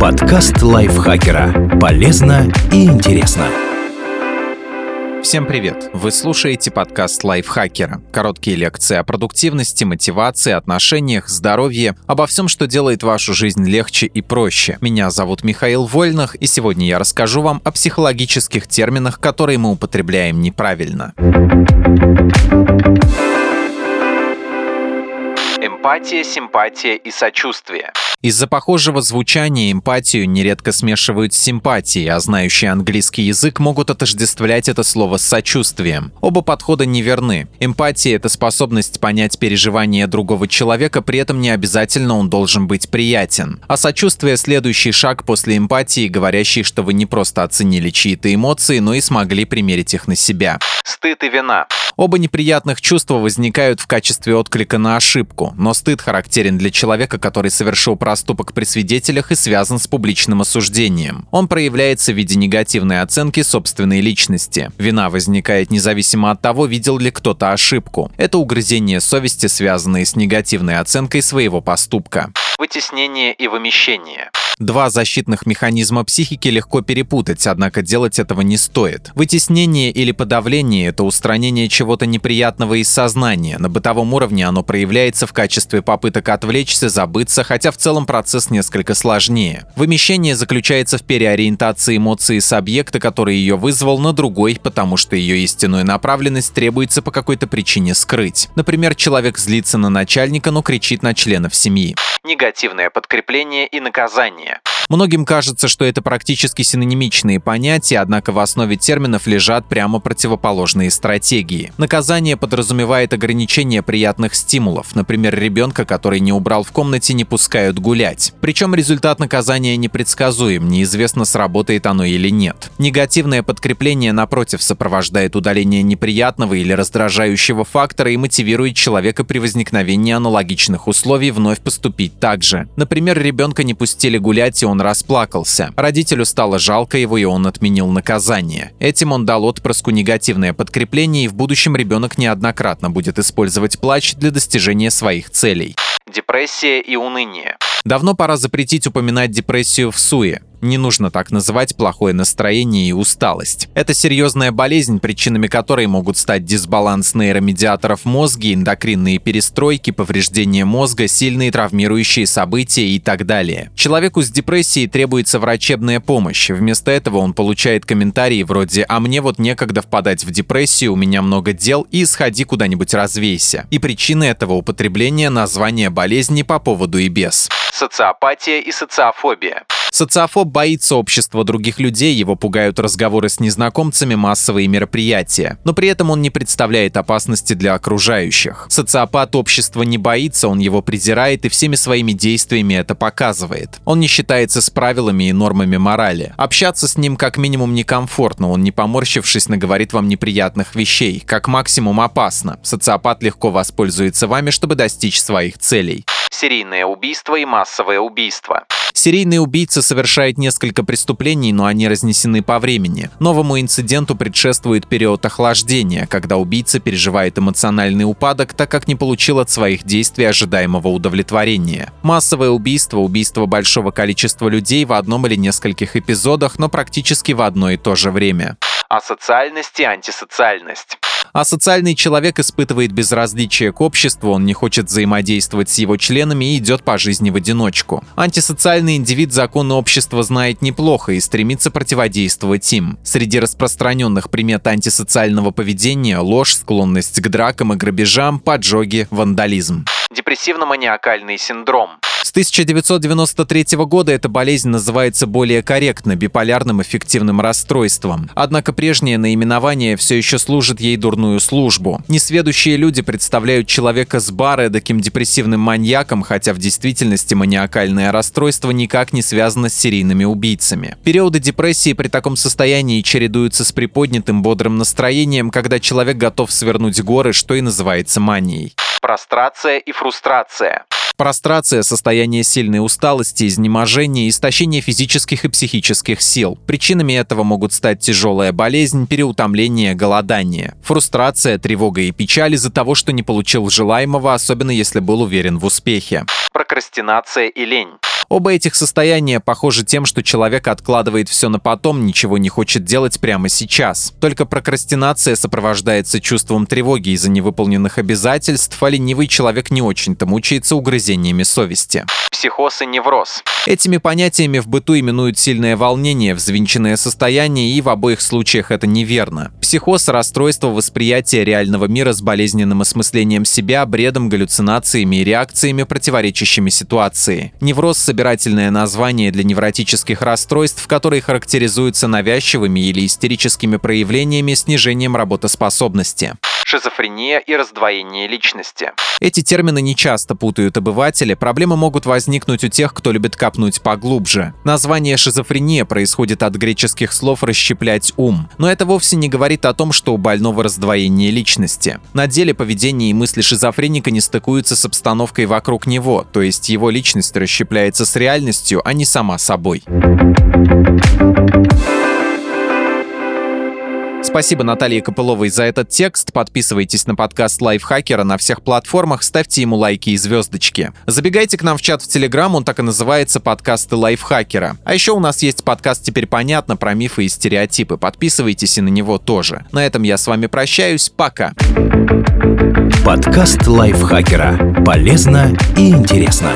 Подкаст лайфхакера. Полезно и интересно. Всем привет! Вы слушаете подкаст лайфхакера. Короткие лекции о продуктивности, мотивации, отношениях, здоровье, обо всем, что делает вашу жизнь легче и проще. Меня зовут Михаил Вольных, и сегодня я расскажу вам о психологических терминах, которые мы употребляем неправильно. Эмпатия, симпатия и сочувствие. Из-за похожего звучания эмпатию нередко смешивают с симпатией, а знающие английский язык могут отождествлять это слово с сочувствием. Оба подхода неверны. Эмпатия — это способность понять переживания другого человека, при этом не обязательно он должен быть приятен. А сочувствие — следующий шаг после эмпатии, говорящий, что вы не просто оценили чьи-то эмоции, но и смогли примерить их на себя. Стыд и вина. Оба неприятных чувства возникают в качестве отклика на ошибку, но стыд характерен для человека, который совершил проступок при свидетелях и связан с публичным осуждением. Он проявляется в виде негативной оценки собственной личности. Вина возникает независимо от того, видел ли кто-то ошибку. Это угрызение совести, связанные с негативной оценкой своего поступка. Вытеснение и вымещение. Два защитных механизма психики легко перепутать, однако делать этого не стоит. Вытеснение или подавление – это устранение чего-то неприятного из сознания. На бытовом уровне оно проявляется в качестве попыток отвлечься, забыться, хотя в целом процесс несколько сложнее. Вымещение заключается в переориентации эмоции с объекта, который ее вызвал, на другой, потому что ее истинную направленность требуется по какой-то причине скрыть. Например, человек злится на начальника, но кричит на членов семьи. Негативное подкрепление и наказание Yeah. Многим кажется, что это практически синонимичные понятия, однако в основе терминов лежат прямо противоположные стратегии. Наказание подразумевает ограничение приятных стимулов. Например, ребенка, который не убрал в комнате, не пускают гулять. Причем результат наказания непредсказуем, неизвестно, сработает оно или нет. Негативное подкрепление, напротив, сопровождает удаление неприятного или раздражающего фактора и мотивирует человека при возникновении аналогичных условий вновь поступить так же. Например, ребенка не пустили гулять, и он расплакался. Родителю стало жалко его, и он отменил наказание. Этим он дал отпрыску негативное подкрепление, и в будущем ребенок неоднократно будет использовать плач для достижения своих целей. Депрессия и уныние. Давно пора запретить упоминать депрессию в суе. Не нужно так называть плохое настроение и усталость. Это серьезная болезнь, причинами которой могут стать дисбаланс нейромедиаторов мозга, эндокринные перестройки, повреждение мозга, сильные травмирующие события и так далее. Человеку с депрессией требуется врачебная помощь. Вместо этого он получает комментарии вроде «А мне вот некогда впадать в депрессию, у меня много дел, и сходи куда-нибудь развейся». И причины этого употребления названия болезни по поводу и без. Социопатия и социофобия. Социофоб боится общества других людей, его пугают разговоры с незнакомцами, массовые мероприятия. Но при этом он не представляет опасности для окружающих. Социопат общества не боится, он его презирает и всеми своими действиями это показывает. Он не считается с правилами и нормами морали. Общаться с ним как минимум некомфортно, он не поморщившись наговорит вам неприятных вещей, как максимум опасно. Социопат легко воспользуется вами, чтобы достичь своих целей. Серийное убийство и массовое убийство. Серийный убийца совершает несколько преступлений, но они разнесены по времени. Новому инциденту предшествует период охлаждения, когда убийца переживает эмоциональный упадок, так как не получил от своих действий ожидаемого удовлетворения. Массовое убийство – убийство большого количества людей в одном или нескольких эпизодах, но практически в одно и то же время. Асоциальность и антисоциальность. А социальный человек испытывает безразличие к обществу, он не хочет взаимодействовать с его членами и идет по жизни в одиночку. Антисоциальный индивид законы общества знает неплохо и стремится противодействовать им. Среди распространенных примет антисоциального поведения – ложь, склонность к дракам и грабежам, поджоги, вандализм. Депрессивно-маниакальный синдром. С 1993 года эта болезнь называется более корректно биполярным эффективным расстройством. Однако прежнее наименование все еще служит ей дурную службу. Несведущие люди представляют человека с бар таким депрессивным маньяком, хотя в действительности маниакальное расстройство никак не связано с серийными убийцами. Периоды депрессии при таком состоянии чередуются с приподнятым бодрым настроением, когда человек готов свернуть горы, что и называется манией. Прострация и фрустрация. Прострация – состояние сильной усталости, изнеможения, истощения физических и психических сил. Причинами этого могут стать тяжелая болезнь, переутомление, голодание. Фрустрация, тревога и печаль из-за того, что не получил желаемого, особенно если был уверен в успехе. Прокрастинация и лень. Оба этих состояния похожи тем, что человек откладывает все на потом, ничего не хочет делать прямо сейчас. Только прокрастинация сопровождается чувством тревоги из-за невыполненных обязательств, а ленивый человек не очень-то мучается угрызениями совести. Психоз и невроз. Этими понятиями в быту именуют сильное волнение, взвинченное состояние, и в обоих случаях это неверно. Психоз – расстройство восприятия реального мира с болезненным осмыслением себя, бредом, галлюцинациями и реакциями, противоречащими ситуации. Невроз – собирательное название для невротических расстройств, которые характеризуются навязчивыми или истерическими проявлениями снижением работоспособности шизофрения и раздвоение личности. Эти термины не часто путают обыватели, проблемы могут возникнуть у тех, кто любит копнуть поглубже. Название шизофрения происходит от греческих слов «расщеплять ум», но это вовсе не говорит о том, что у больного раздвоение личности. На деле поведение и мысли шизофреника не стыкуются с обстановкой вокруг него, то есть его личность расщепляется с реальностью, а не сама собой. Спасибо Наталье Копыловой за этот текст. Подписывайтесь на подкаст Лайфхакера на всех платформах, ставьте ему лайки и звездочки. Забегайте к нам в чат в Телеграм, он так и называется «Подкасты Лайфхакера». А еще у нас есть подкаст «Теперь понятно» про мифы и стереотипы. Подписывайтесь и на него тоже. На этом я с вами прощаюсь. Пока. Подкаст Лайфхакера. Полезно и интересно.